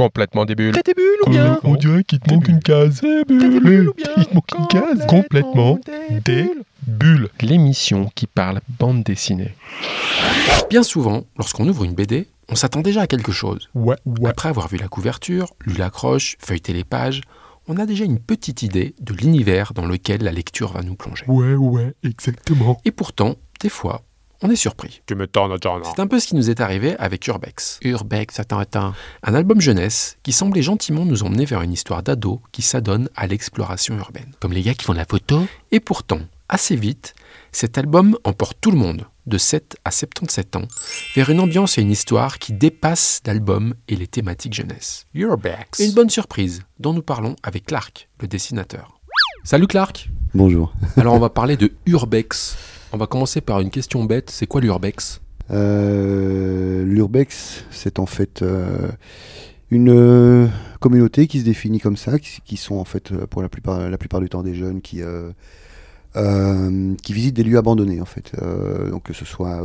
Complètement des bulles. Bulles ou bien On dirait qu'il te manque une case. T'as des bulles ou bien Il te manque une case. Complètement des bulles. L'émission qui parle bande dessinée. Bien souvent, lorsqu'on ouvre une BD, on s'attend déjà à quelque chose. Ouais, ouais. Après avoir vu la couverture, lu l'accroche, feuilleté les pages, on a déjà une petite idée de l'univers dans lequel la lecture va nous plonger. Ouais, ouais, exactement. Et pourtant, des fois, on est surpris. Tu m'étonnes, attends, C'est un peu ce qui nous est arrivé avec Urbex. Urbex, attends, attends. Un album jeunesse qui semblait gentiment nous emmener vers une histoire d'ado qui s'adonne à l'exploration urbaine. Comme les gars qui font de la photo. Et pourtant, assez vite, cet album emporte tout le monde, de 7 à 77 ans, vers une ambiance et une histoire qui dépassent l'album et les thématiques jeunesse. Urbex. Et une bonne surprise, dont nous parlons avec Clark, le dessinateur. Salut Clark Bonjour. Alors on va parler de Urbex. On va commencer par une question bête, c'est quoi l'Urbex? Euh, L'Urbex, c'est en fait euh, une euh, communauté qui se définit comme ça, qui, sont en fait pour la plupart, du temps des jeunes qui, qui visitent des lieux abandonnés en fait. Donc que ce soit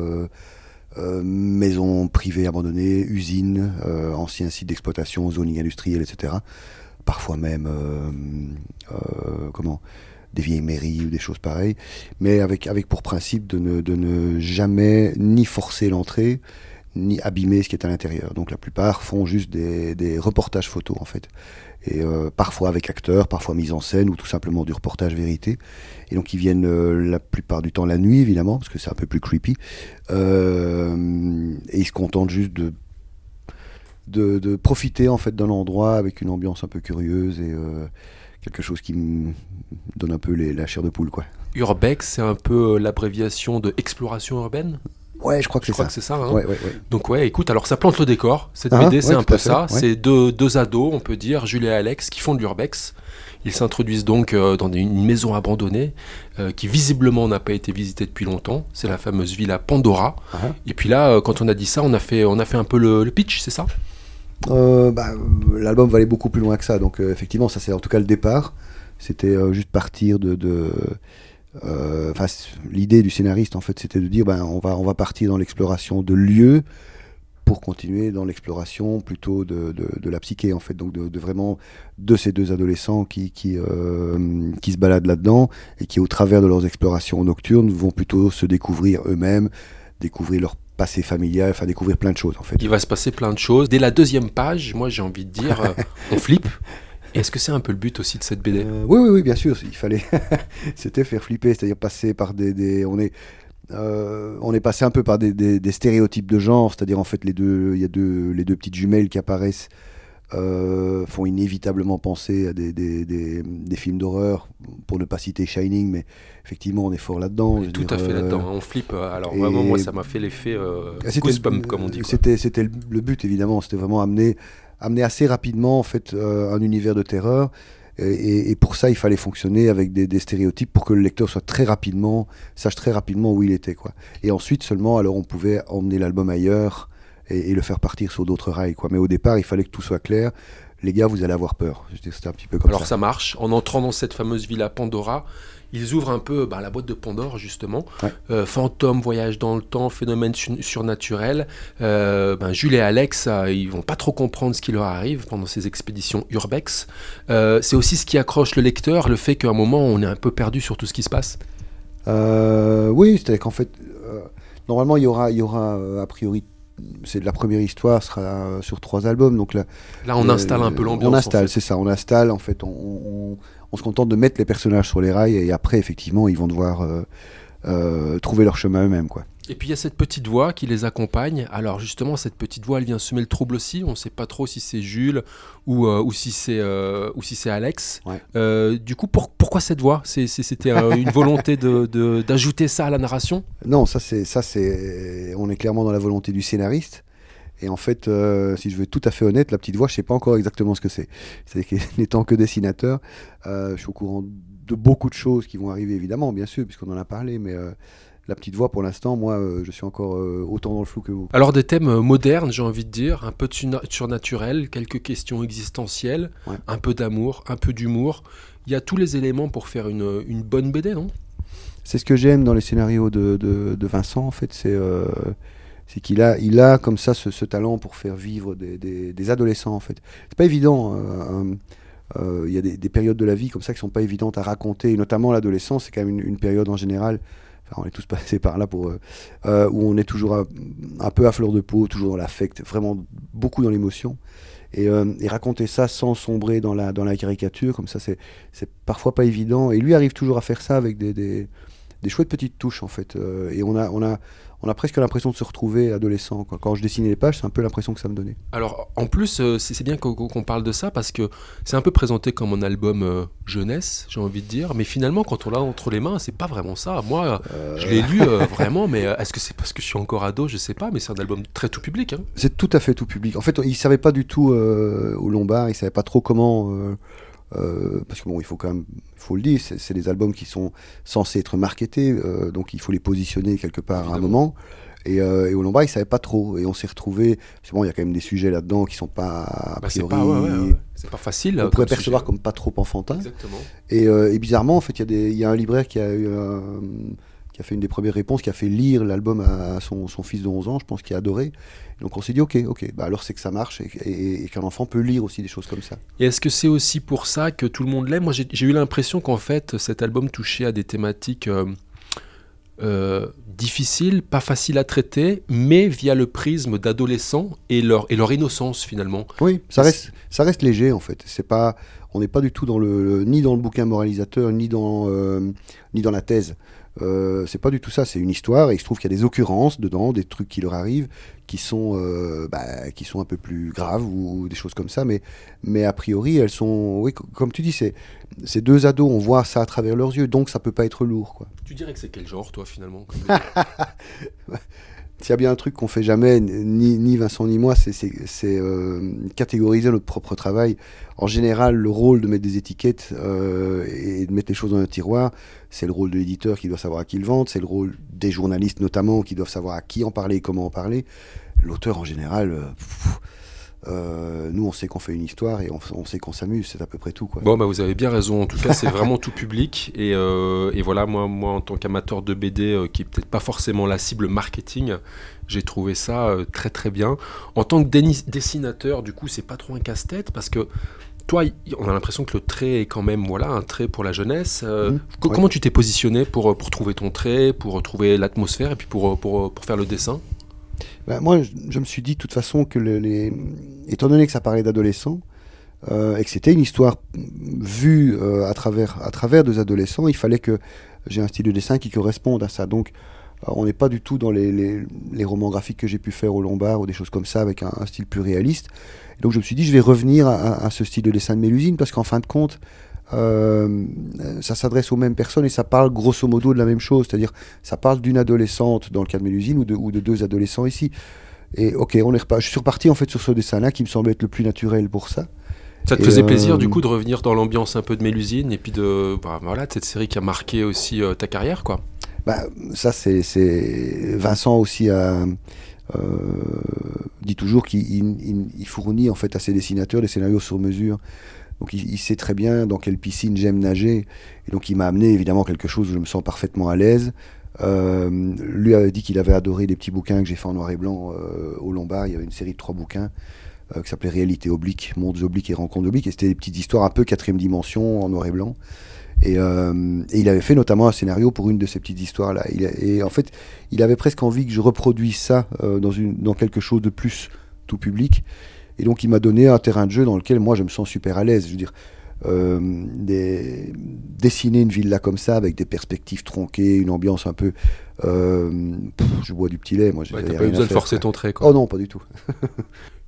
maisons privées abandonnées, usines, anciens sites d'exploitation, zoning industriel, etc. Parfois même comment? Des vieilles mairies ou des choses pareilles, mais avec, avec pour principe de ne, de ne jamais ni forcer l'entrée, ni abîmer ce qui est à l'intérieur. Donc la plupart font juste des, des reportages photos en fait. Et euh, parfois avec acteurs, parfois mise en scène ou tout simplement du reportage vérité. Et donc ils viennent euh, la plupart du temps la nuit évidemment, parce que c'est un peu plus creepy. Euh, et ils se contentent juste de, de, de profiter en fait d'un endroit avec une ambiance un peu curieuse et quelque chose qui me donne un peu les, la chair de poule quoi. Urbex, c'est un peu euh, l'abréviation de exploration urbaine Ouais, je crois que c'est crois ça. que ça. hein. Ouais, ouais, ouais. Donc ouais, écoute, alors ça plante le décor. Cette Ah, BD, c'est un peu ça. C'est deux, deux ados, on peut dire, Jules et Alex, qui font de l'urbex. Ils s'introduisent donc euh, dans une maison abandonnée euh, qui visiblement n'a pas été visitée depuis longtemps. C'est la fameuse villa Pandora. Ah. Et puis là, euh, quand on a dit ça, on a fait, on a fait un peu le, le pitch, c'est ça? Euh, bah, L'album va aller beaucoup plus loin que ça, donc euh, effectivement, ça c'est en tout cas le départ. C'était euh, juste partir de. de L'idée du scénariste, en fait, c'était de dire ben, on, va, on va partir dans l'exploration de lieux pour continuer dans l'exploration plutôt de, de, de la psyché, en fait. Donc, de, vraiment de ces deux adolescents qui, qui, qui se baladent là-dedans et qui, au travers de leurs explorations nocturnes, vont plutôt se découvrir eux-mêmes, découvrir leur passé familial, enfin, découvrir plein de choses, en fait. Il va se passer plein de choses. Dès la deuxième page, moi j'ai envie de dire, euh, on flippe. Est-ce que c'est un peu le but aussi de cette BD Euh, oui, oui, oui, bien sûr. Il fallait, c'était faire flipper, c'est-à-dire passer par des, des- on est, euh, on est passé un peu par des, des- des stéréotypes de genre, c'est-à-dire en fait les deux, il y a deux, les deux petites jumelles qui apparaissent euh, font inévitablement penser à des, des- des- des films d'horreur, pour ne pas citer Shining, mais effectivement on est fort là-dedans. Tout dire, à fait euh, là-dedans. On flippe. euh, Alors vraiment, moi ça m'a fait l'effet euh, goosebump, comme on dit. C'était, le but évidemment, c'était vraiment amener, amener assez rapidement en fait un univers de terreur. Et pour ça, il fallait fonctionner avec des, des stéréotypes pour que le lecteur soit très rapidement, sache très rapidement où il était quoi. Et ensuite seulement, alors on pouvait emmener l'album ailleurs et, et le faire partir sur d'autres rails quoi. Mais au départ, il fallait que tout soit clair. Les gars, vous allez avoir peur. C'était un petit peu comme Alors ça. ça marche. En entrant dans cette fameuse villa Pandora, ils ouvrent un peu bah, la boîte de Pandore justement. Ouais. Euh, fantômes, voyage dans le temps, phénomène su- surnaturel. Euh, ben, Jules et Alex, euh, ils vont pas trop comprendre ce qui leur arrive pendant ces expéditions urbex. Euh, c'est aussi ce qui accroche le lecteur, le fait qu'à un moment on est un peu perdu sur tout ce qui se passe. Euh, oui, c'est-à-dire qu'en fait, normalement, il y aura, il y aura a priori, c'est la première histoire sera sur trois albums, donc là, Là, on Euh, installe un peu l'ambiance. On en installe, fait. c'est ça. On installe, en fait. On, on- on se contente de mettre les personnages sur les rails et après, effectivement, ils vont devoir euh, euh, trouver leur chemin eux-mêmes, quoi. Et puis il y a cette petite voix qui les accompagne. Alors justement, cette petite voix, elle vient semer le trouble aussi. On ne sait pas trop si c'est Jules ou, euh, ou si c'est euh, ou si c'est Alex. Ouais. Euh, du coup, pour- pourquoi cette voix? C'était une volonté de- de- d'ajouter ça à la narration? Non, ça, c'est, ça, c'est, on est clairement dans la volonté du scénariste. Et en fait, euh, si je veux être tout à fait honnête, la petite voix, je sais pas encore exactement ce que c'est. C'est-à-dire qu'étant que dessinateur, euh, je suis au courant de beaucoup de choses qui vont arriver, évidemment, bien sûr, puisqu'on en a parlé, mais euh, la petite voix, pour l'instant, moi, euh, je suis encore euh, autant dans le flou que vous. Alors des thèmes euh, modernes, j'ai envie de dire, un peu de surna- surnaturel, quelques questions existentielles, Ouais. un peu d'amour, un peu d'humour. Il y a tous les éléments pour faire une, une bonne BD, non? C'est ce que j'aime dans les scénarios de, de, de Vincent, en fait, c'est... euh, c'est qu'il a, il a comme ça ce, talent pour faire vivre des, adolescents en fait. C'est pas évident. Euh, il y a des, périodes de la vie comme ça qui sont pas évidentes à raconter, et notamment l'adolescence, c'est quand même une, période en général. On est tous passés par là pour euh, où on est toujours un, peu à fleur de peau, toujours dans l'affect, vraiment beaucoup dans l'émotion. Et, raconter ça sans sombrer dans la, dans la caricature, comme ça, c'est parfois pas évident. Et lui arrive toujours à faire ça avec des, des, des chouettes petites touches, en fait. et on a, on a, on a presque l'impression de se retrouver adolescent. Quand je dessinais les pages, c'est un peu l'impression que ça me donnait. Alors, en plus, euh, c'est bien qu'on parle de ça parce que c'est un peu présenté comme un album euh, jeunesse, j'ai envie de dire. Mais finalement, quand on l'a entre les mains, c'est pas vraiment ça. Moi, euh. je l'ai lu vraiment, mais est-ce que c'est parce que je suis encore ado? Je sais pas, mais c'est un album très tout public. Hein. C'est tout à fait tout public. En fait, il savait pas du tout au Lombard, il savait pas trop comment euh, parce que bon, il faut quand même, il faut le dire, c'est des albums qui sont censés être marketés, euh, donc il faut les positionner quelque part à un moment. Et, euh, et, au Lombard, il savait pas trop. Et on s'est retrouvé. Bon, il y a quand même des sujets là-dedans qui sont pas. A bah, c'est pas, ouais, pas, facile. On pourrait percevoir comme pas trop enfantin. Exactement. Et, et, bizarrement, en fait, il y, y, a un libraire qui a eu qui a fait une des premières réponses, qui a fait lire l'album à, son, fils de 11 ans, je pense, qui a adoré. Donc on s'est dit, ok, ok, bah alors c'est que ça marche et, qu'un enfant peut lire aussi des choses comme ça. Et est-ce que c'est aussi pour ça que tout le monde l'aime? Moi j'ai eu l'impression qu'en fait cet album touchait à des thématiques euh, euh, difficiles, pas faciles à traiter, mais via le prisme d'adolescents et leur, et leur innocence finalement. Oui, ça reste, ça reste léger en fait. C'est pas, on n'est pas du tout dans le, ni dans le bouquin moralisateur, ni dans, euh, ni dans la thèse. Euh, c'est pas du tout ça, c'est une histoire et il se trouve qu'il y a des occurrences dedans, des trucs qui leur arrivent qui sont, euh, bah, qui sont un peu plus graves ou, des choses comme ça, mais, mais a priori elles sont, oui, comme tu dis, c'est ces deux ados, on voit ça à travers leurs yeux, donc ça peut pas être lourd. Quoi. Tu dirais que c'est quel genre toi finalement? S'il y a bien un truc qu'on fait jamais, ni, ni Vincent ni moi, c'est euh, catégoriser notre propre travail. En général, le rôle de mettre des étiquettes euh, et de mettre les choses dans un tiroir, c'est le rôle de l'éditeur qui doit savoir à qui le vendre, c'est le rôle des journalistes notamment qui doivent savoir à qui en parler et comment en parler. L'auteur en général, euh, euh, nous, on sait qu'on fait une histoire et on, sait qu'on s'amuse, c'est à peu près tout. Quoi. Bon, bah, vous avez bien raison. En tout cas, c'est vraiment tout public. Et, euh, et, voilà, moi, moi, en tant qu'amateur de BD, euh, qui est peut-être pas forcément la cible marketing, j'ai trouvé ça très très bien. En tant que dessinateur, du coup, c'est pas trop un casse-tête parce que toi, on a l'impression que le trait est quand même voilà un trait pour la jeunesse. Mmh, comment tu t'es positionné pour, pour trouver ton trait, pour trouver l'atmosphère et puis pour, pour, pour faire le dessin? Bah, moi, je, me suis dit de toute façon que, les, étant donné que ça parlait d'adolescents, euh, et que c'était une histoire vue euh, à, travers, à travers des adolescents, il fallait que j'ai un style de dessin qui corresponde à ça. Donc, euh, on n'est pas du tout dans les, les, romans graphiques que j'ai pu faire au Lombard ou des choses comme ça, avec un, style plus réaliste. donc, je me suis dit, je vais revenir à ce style de dessin de Mélusine, parce qu'en fin de compte, euh, ça s'adresse aux mêmes personnes et ça parle grosso modo de la même chose, c'est-à-dire ça parle d'une adolescente dans le cas de Mélusine ou de, ou de deux adolescents ici. Et ok, on est je suis reparti en fait sur ce dessin-là qui me semble être le plus naturel pour ça. Ça te faisait plaisir du euh, coup de revenir dans l'ambiance un peu de Mélusine et puis de bah, voilà cette série qui a marqué aussi euh, ta carrière quoi? Bah, ça c'est Vincent aussi a, dit toujours qu'il fournit en fait à ses dessinateurs des scénarios sur mesure. Donc il, sait très bien dans quelle piscine j'aime nager. Et donc il m'a amené évidemment quelque chose où je me sens parfaitement à l'aise. Euh, lui avait dit qu'il avait adoré des petits bouquins que j'ai fait en noir et blanc euh, au Lombard. Il y avait une série de trois bouquins euh, qui s'appelait Réalité oblique, Mondes obliques et Rencontres obliques. Et c'était des petites histoires un peu quatrième dimension en noir et blanc. Et, il avait fait notamment un scénario pour une de ces petites histoires-là. Et en fait, il avait presque envie que je reproduise ça dans quelque chose de plus tout public. Et donc il m'a donné un terrain de jeu dans lequel moi je me sens super à l'aise. Je veux dire, euh, des, dessiner une villa comme ça avec des perspectives tronquées, une ambiance un peu. Euh, je bois du petit lait, moi. Ouais, t'as pas eu besoin de forcer ton trait, quoi. Oh non, pas du tout.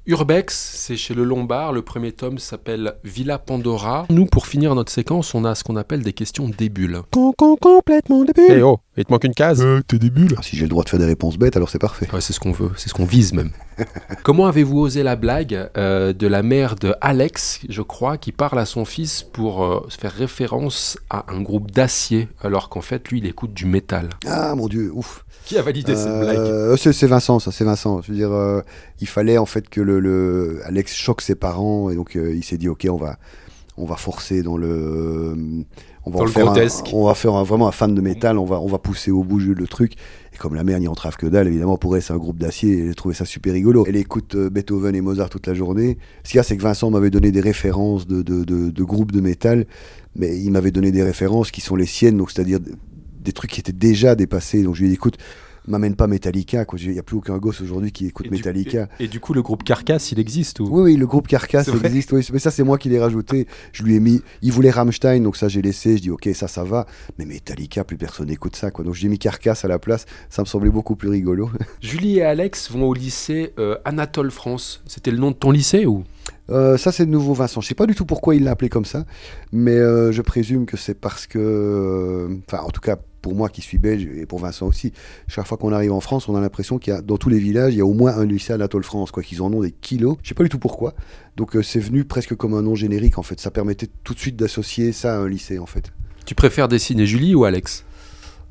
Urbex, c'est chez le Lombard. Le premier tome s'appelle Villa Pandora. Nous, pour finir notre séquence, on a ce qu'on appelle des questions débules. Con, con, complètement débule. Eh oh, il te manque une case. Euh, t'es débule. Ah, si j'ai le droit de faire des réponses bêtes, alors c'est parfait. Ouais, c'est ce qu'on veut, c'est ce qu'on vise même. Comment avez-vous osé la blague euh, de la mère de Alex, je crois, qui parle à son fils pour euh, faire référence à un groupe d'acier, alors qu'en fait, lui, il écoute du métal? Ah mon dieu, ouf. Qui a validé cette blague euh, C'est Vincent, ça, c'est Vincent. Je veux dire, euh, il fallait en fait que le, Alex choque ses parents et donc euh, il s'est dit, ok, on va, on va forcer dans le. On va, Dans en le faire un- on va faire un- vraiment un fan de métal, on va, on va pousser au bout le truc. Et comme la mère n'y entrave que dalle, évidemment, pour elle, c'est un groupe d'acier, j'ai trouvé ça super rigolo. Elle écoute euh, Beethoven et Mozart toute la journée. Ce qu'il y a, c'est que Vincent m'avait donné des références de, de, de- de groupes de métal, mais il m'avait donné des références qui sont les siennes, donc c'est-à-dire des trucs qui étaient déjà dépassés. Donc je lui ai dit, écoute, m'amène pas Metallica, quoi. Il n'y a plus aucun gosse aujourd'hui qui écoute Et du- Metallica. Et, et du coup, le groupe Carcass, il existe ou? Oui, oui, le groupe Carcass C'est vrai existe, oui, mais ça c'est moi qui l'ai rajouté. Je lui ai mis, il voulait Rammstein, donc ça j'ai laissé. Je dis ok, ça ça va, mais Metallica, plus personne n'écoute ça, quoi. Donc j'ai mis Carcass à la place. Ça me semblait beaucoup plus rigolo. Julie et Alex vont au lycée euh, Anatole France. C'était le nom de ton lycée ou? Euh, ça c'est de nouveau Vincent. Je sais pas du tout pourquoi il l'a appelé comme ça, mais euh, je présume que c'est parce que, euh, enfin en tout cas pour moi qui suis belge et pour Vincent aussi, chaque fois qu'on arrive en France, on a l'impression qu'il y a dans tous les villages, il y a au moins un lycée Anatole France, quoi. Qu'ils en ont des kilos. Je sais pas du tout pourquoi. Donc euh, c'est venu presque comme un nom générique en fait. Ça permettait tout de suite d'associer ça à un lycée en fait. Tu préfères dessiner Julie ou Alex?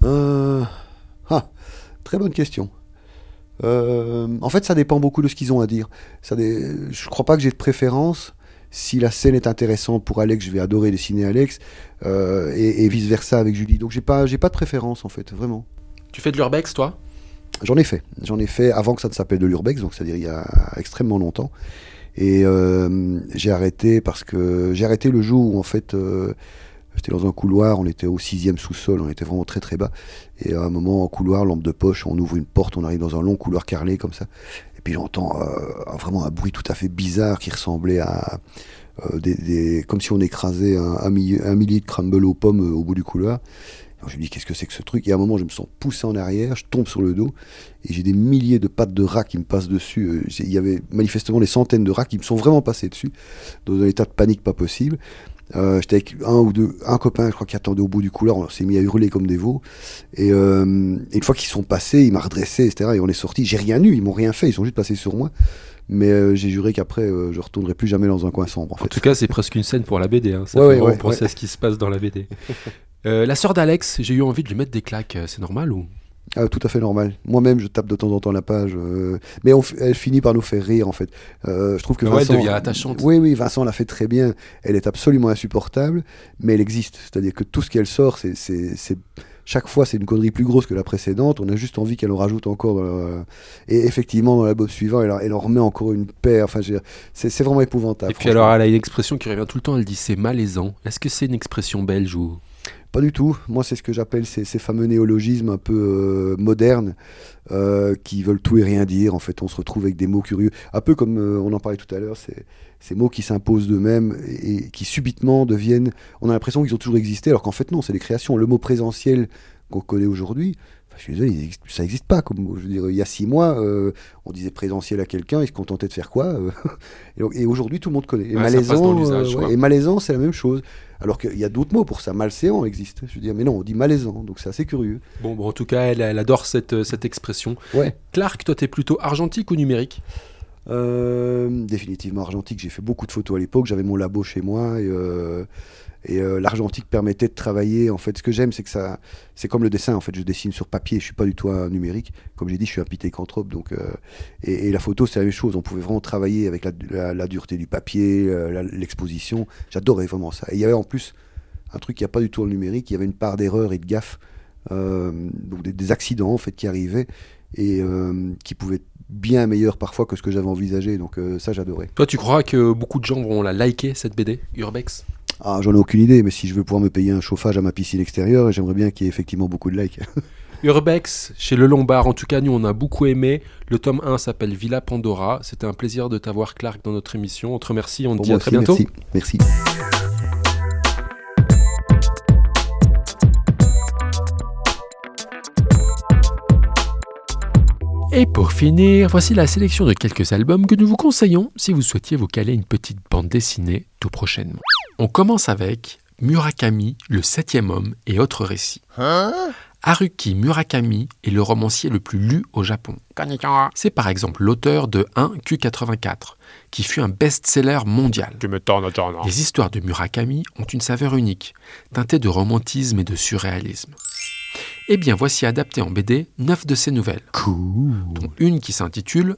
Ah, très bonne question. Euh, en fait, ça dépend beaucoup de ce qu'ils ont à dire. Ça dé- Je crois pas que j'ai de préférence. Si la scène est intéressante pour Alex, je vais adorer dessiner Alex, euh, et, vice versa avec Julie. Donc j'ai pas, j'ai pas de préférence en fait, vraiment. Tu fais de l'urbex, toi? J'en ai fait. J'en ai fait avant que ça ne s'appelle de l'urbex, donc c'est-à-dire il y a extrêmement longtemps. Et euh, j'ai arrêté parce que j'ai arrêté le jour où en fait j'étais dans un couloir, on était au sixième sous-sol, on était vraiment très très bas. Et à un moment en couloir, lampe de poche, on ouvre une porte, on arrive dans un long couloir carrelé comme ça. Et puis j'entends euh, vraiment un bruit tout à fait bizarre qui ressemblait à euh, des, comme si on écrasait un, millier, de crumble aux pommes euh, au bout du couloir. Je me dis qu'est-ce que c'est que ce truc? Et à un moment, je me sens poussé en arrière, je tombe sur le dos et j'ai des milliers de pattes de rats qui me passent dessus. Il y avait manifestement des centaines de rats qui me sont vraiment passés dessus, dans un état de panique pas possible. Euh, J'étais avec un ou deux, un copain, je crois, qui attendait au bout du couloir. On s'est mis à hurler comme des veaux. Et, euh, une fois qu'ils sont passés, il m'a redressé, etc. Et on est sorti. J'ai rien eu, ils m'ont rien fait, ils sont juste passés sur moi. Mais euh, j'ai juré qu'après, euh, je retournerai plus jamais dans un coin sombre. En tout cas, c'est presque une scène pour la BD. hein. Ça Ouais, fait ouais, vraiment ouais, penser à ce qui se passe dans la BD. La sœur d'Alex, j'ai eu envie de lui mettre des claques. C'est normal ou? Ah, tout à fait normal. Moi-même, je tape de temps en temps la page, euh, mais on elle finit par nous faire rire en fait. Euh, je trouve que elle Vincent, devient attachante. Oui, oui, Vincent l'a fait très bien. Elle est absolument insupportable, mais elle existe. C'est-à-dire que tout ce qu'elle sort, c'est, c'est, c'est- chaque fois, c'est une connerie plus grosse que la précédente. On a juste envie qu'elle en rajoute encore. dans la- Et effectivement, dans l'album suivant, elle, en- elle en remet encore une paire. Enfin, c'est vraiment épouvantable. Et puis alors, elle a une expression qui revient tout le temps. Elle dit c'est malaisant. Est-ce que c'est une expression belge ou Pas du tout. Moi, c'est ce que j'appelle ces, ces fameux néologismes un peu euh, modernes euh, qui veulent tout et rien dire. En fait, on se retrouve avec des mots curieux. Un peu comme euh, on en parlait tout à l'heure, ces mots qui s'imposent d'eux-mêmes et, et qui subitement deviennent. On a l'impression qu'ils ont toujours existé, alors qu'en fait, non, c'est des créations. Le mot présentiel qu'on connaît aujourd'hui. Je suis désolé, ça n'existe pas comme. Je veux dire, il y a six mois, euh, on disait présentiel à quelqu'un, il se contentait de faire quoi Et, aujourd'hui, tout le monde connaît. Et Ouais, malaisant, euh, ouais, malaisant, c'est la même chose. Alors qu'il y a d'autres mots pour ça. Malséant existe. Je veux dire, mais non, on dit malaisant, donc c'est assez curieux. Bon, bon, en tout cas, elle, elle adore cette, euh, cette expression. Ouais. Clark, toi, t'es plutôt argentique ou numérique? Euh, définitivement argentique. J'ai fait beaucoup de photos à l'époque. J'avais mon labo chez moi et, euh, et euh, l'argentique permettait de travailler. En fait, ce que j'aime, c'est que ça, c'est comme le dessin. En fait, je dessine sur papier. Je suis pas du tout un numérique. Comme j'ai dit, je suis un pithécanthrope. Donc, euh, et, la photo, c'est la même chose. On pouvait vraiment travailler avec la, dureté du papier, euh, l'exposition. J'adorais vraiment ça. Et il y avait en plus un truc qui a pas du tout le numérique. Il y avait une part d'erreur et de gaffe. Euh, donc des, accidents en fait qui arrivaient et qui pouvaient bien meilleurs parfois que ce que j'avais envisagé. Donc ça, j'adorais. Toi, tu crois que beaucoup de gens vont la liker, cette BD, Urbex? Ah, j'en ai aucune idée, mais si je veux pouvoir me payer un chauffage à ma piscine extérieure, j'aimerais bien qu'il y ait effectivement beaucoup de likes. Urbex, chez Le Lombard, en tout cas, nous, on a beaucoup aimé. Le tome 1 s'appelle Villa Pandora. C'était un plaisir de t'avoir, Clark, dans notre émission. On te remercie. On te dit à très bientôt. Merci. Merci. Et pour finir, voici la sélection de quelques albums que nous vous conseillons si vous souhaitiez vous caler une petite bande dessinée tout prochainement. On commence avec Murakami, le septième homme et autres récits. Haruki Murakami est le romancier le plus lu au Japon. C'est par exemple l'auteur de 1Q84, qui fut un best-seller mondial. Tu me. Les histoires de Murakami ont une saveur unique, teintée de romantisme et de surréalisme. Eh bien, voici adapté en BD neuf de ses nouvelles, dont une qui s'intitule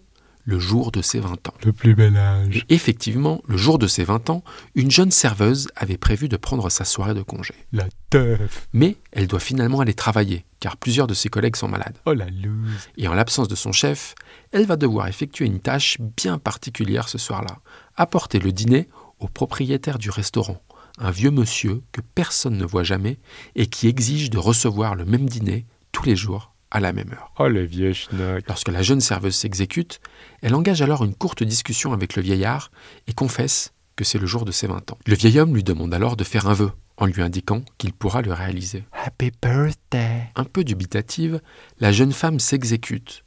le jour de ses 20 ans. Le plus bel âge. Et effectivement, le jour de ses 20 ans, une jeune serveuse avait prévu de prendre sa soirée de congé. La teuf. Mais elle doit finalement aller travailler, car plusieurs de ses collègues sont malades. Oh la loose. Et en l'absence de son chef, elle va devoir effectuer une tâche bien particulière ce soir-là, apporter le dîner au propriétaire du restaurant, un vieux monsieur que personne ne voit jamais et qui exige de recevoir le même dîner tous les jours à la même heure. Oh le vieux schnock. Lorsque la jeune serveuse s'exécute, elle engage alors une courte discussion avec le vieillard et confesse que c'est le jour de ses 20 ans. Le vieil homme lui demande alors de faire un vœu, en lui indiquant qu'il pourra le réaliser. Happy birthday. Un peu dubitative, la jeune femme s'exécute.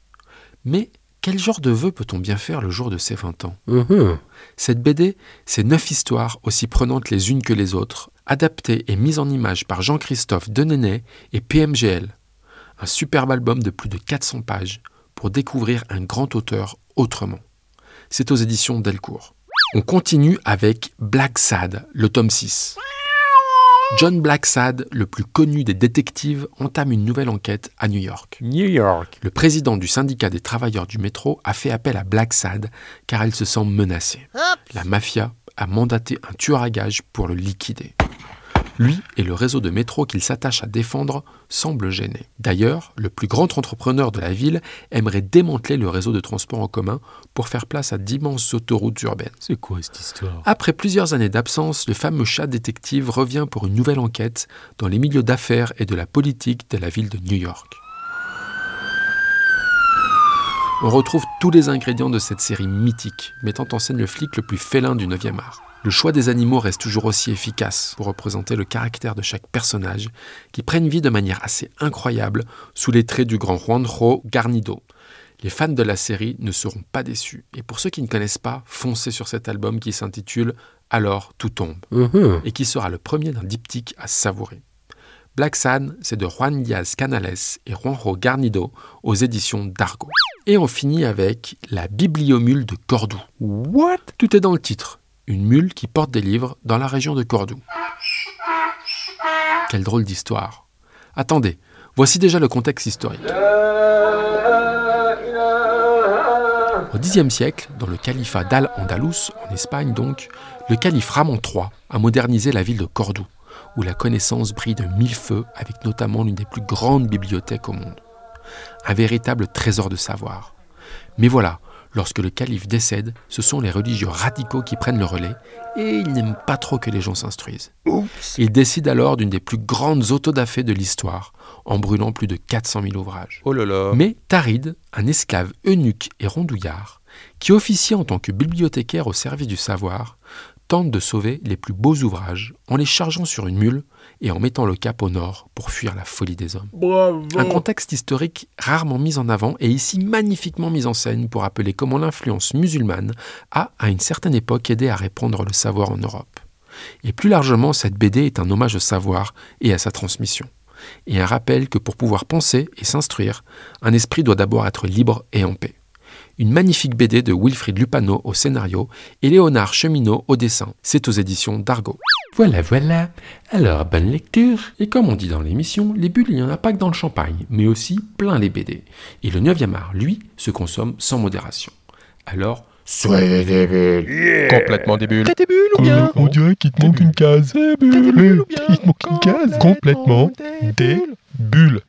Mais quel genre de vœu peut-on bien faire le jour de ses 20 ans? Cette BD, c'est neuf histoires aussi prenantes les unes que les autres, adaptées et mises en image par Jean-Christophe Denenet et PMGL. Un superbe album de plus de 400 pages pour découvrir un grand auteur autrement. C'est aux éditions Delcourt. On continue avec Black Sad, le tome 6. John Blacksad, le plus connu des détectives, entame une nouvelle enquête à New York. New York. Le président du syndicat des travailleurs du métro a fait appel à Blacksad car elle se sent menacée. La mafia a mandaté un tueur à gages pour le liquider. Lui et le réseau de métro qu'il s'attache à défendre semblent gênés. D'ailleurs, le plus grand entrepreneur de la ville aimerait démanteler le réseau de transport en commun pour faire place à d'immenses autoroutes urbaines. C'est quoi cette histoire? Après plusieurs années d'absence, le fameux chat détective revient pour une nouvelle enquête dans les milieux d'affaires et de la politique de la ville de New York. On retrouve tous les ingrédients de cette série mythique, mettant en scène le flic le plus félin du 9e art. Le choix des animaux reste toujours aussi efficace pour représenter le caractère de chaque personnage, qui prennent vie de manière assez incroyable sous les traits du grand Juanjo Garnido. Les fans de la série ne seront pas déçus. Et pour ceux qui ne connaissent pas, foncez sur cet album qui s'intitule Alors tout tombe et qui sera le premier d'un diptyque à savourer. Black Sun, c'est de Juan Diaz Canales et Juanjo Garnido aux éditions d'Argo. Et on finit avec La Bibliomule de Cordoue. What? Tout est dans le titre. Une mule qui porte des livres dans la région de Cordoue. Quelle drôle d'histoire. Attendez, voici déjà le contexte historique. Au Xe siècle, dans le califat d'Al-Andalus, en Espagne donc, le calife Ramon III a modernisé la ville de Cordoue, où la connaissance brille de mille feux, avec notamment l'une des plus grandes bibliothèques au monde. Un véritable trésor de savoir. Mais voilà, lorsque le calife décède, ce sont les religieux radicaux qui prennent le relais, et ils n'aiment pas trop que les gens s'instruisent. Il décide alors d'une des plus grandes autodafés de l'histoire, en brûlant plus de 400 000 ouvrages. Oh là là. Mais Tarid, un esclave eunuque et rondouillard, qui officie en tant que bibliothécaire au service du savoir, tente de sauver les plus beaux ouvrages en les chargeant sur une mule et en mettant le cap au nord pour fuir la folie des hommes. Bravo. Un contexte historique rarement mis en avant et ici magnifiquement mis en scène pour rappeler comment l'influence musulmane a, à une certaine époque, aidé à répandre le savoir en Europe. Et plus largement, cette BD est un hommage au savoir et à sa transmission. Et un rappel que pour pouvoir penser et s'instruire, un esprit doit d'abord être libre et en paix. Une magnifique BD de Wilfried Lupano au scénario et Léonard Cheminot au dessin. C'est aux éditions d'Argo. Voilà, voilà. Alors, bonne lecture. Et comme on dit dans l'émission, les bulles, il n'y en a pas que dans le champagne, mais aussi plein les BD. Et le 9e art, lui, se consomme sans modération. Alors, soyez des bulles. Complètement des bulles. T'as des bulles ou bien On dirait qu'il te manque une case. T'as des bulles ou bien Il te manque une case. Complètement des bulles.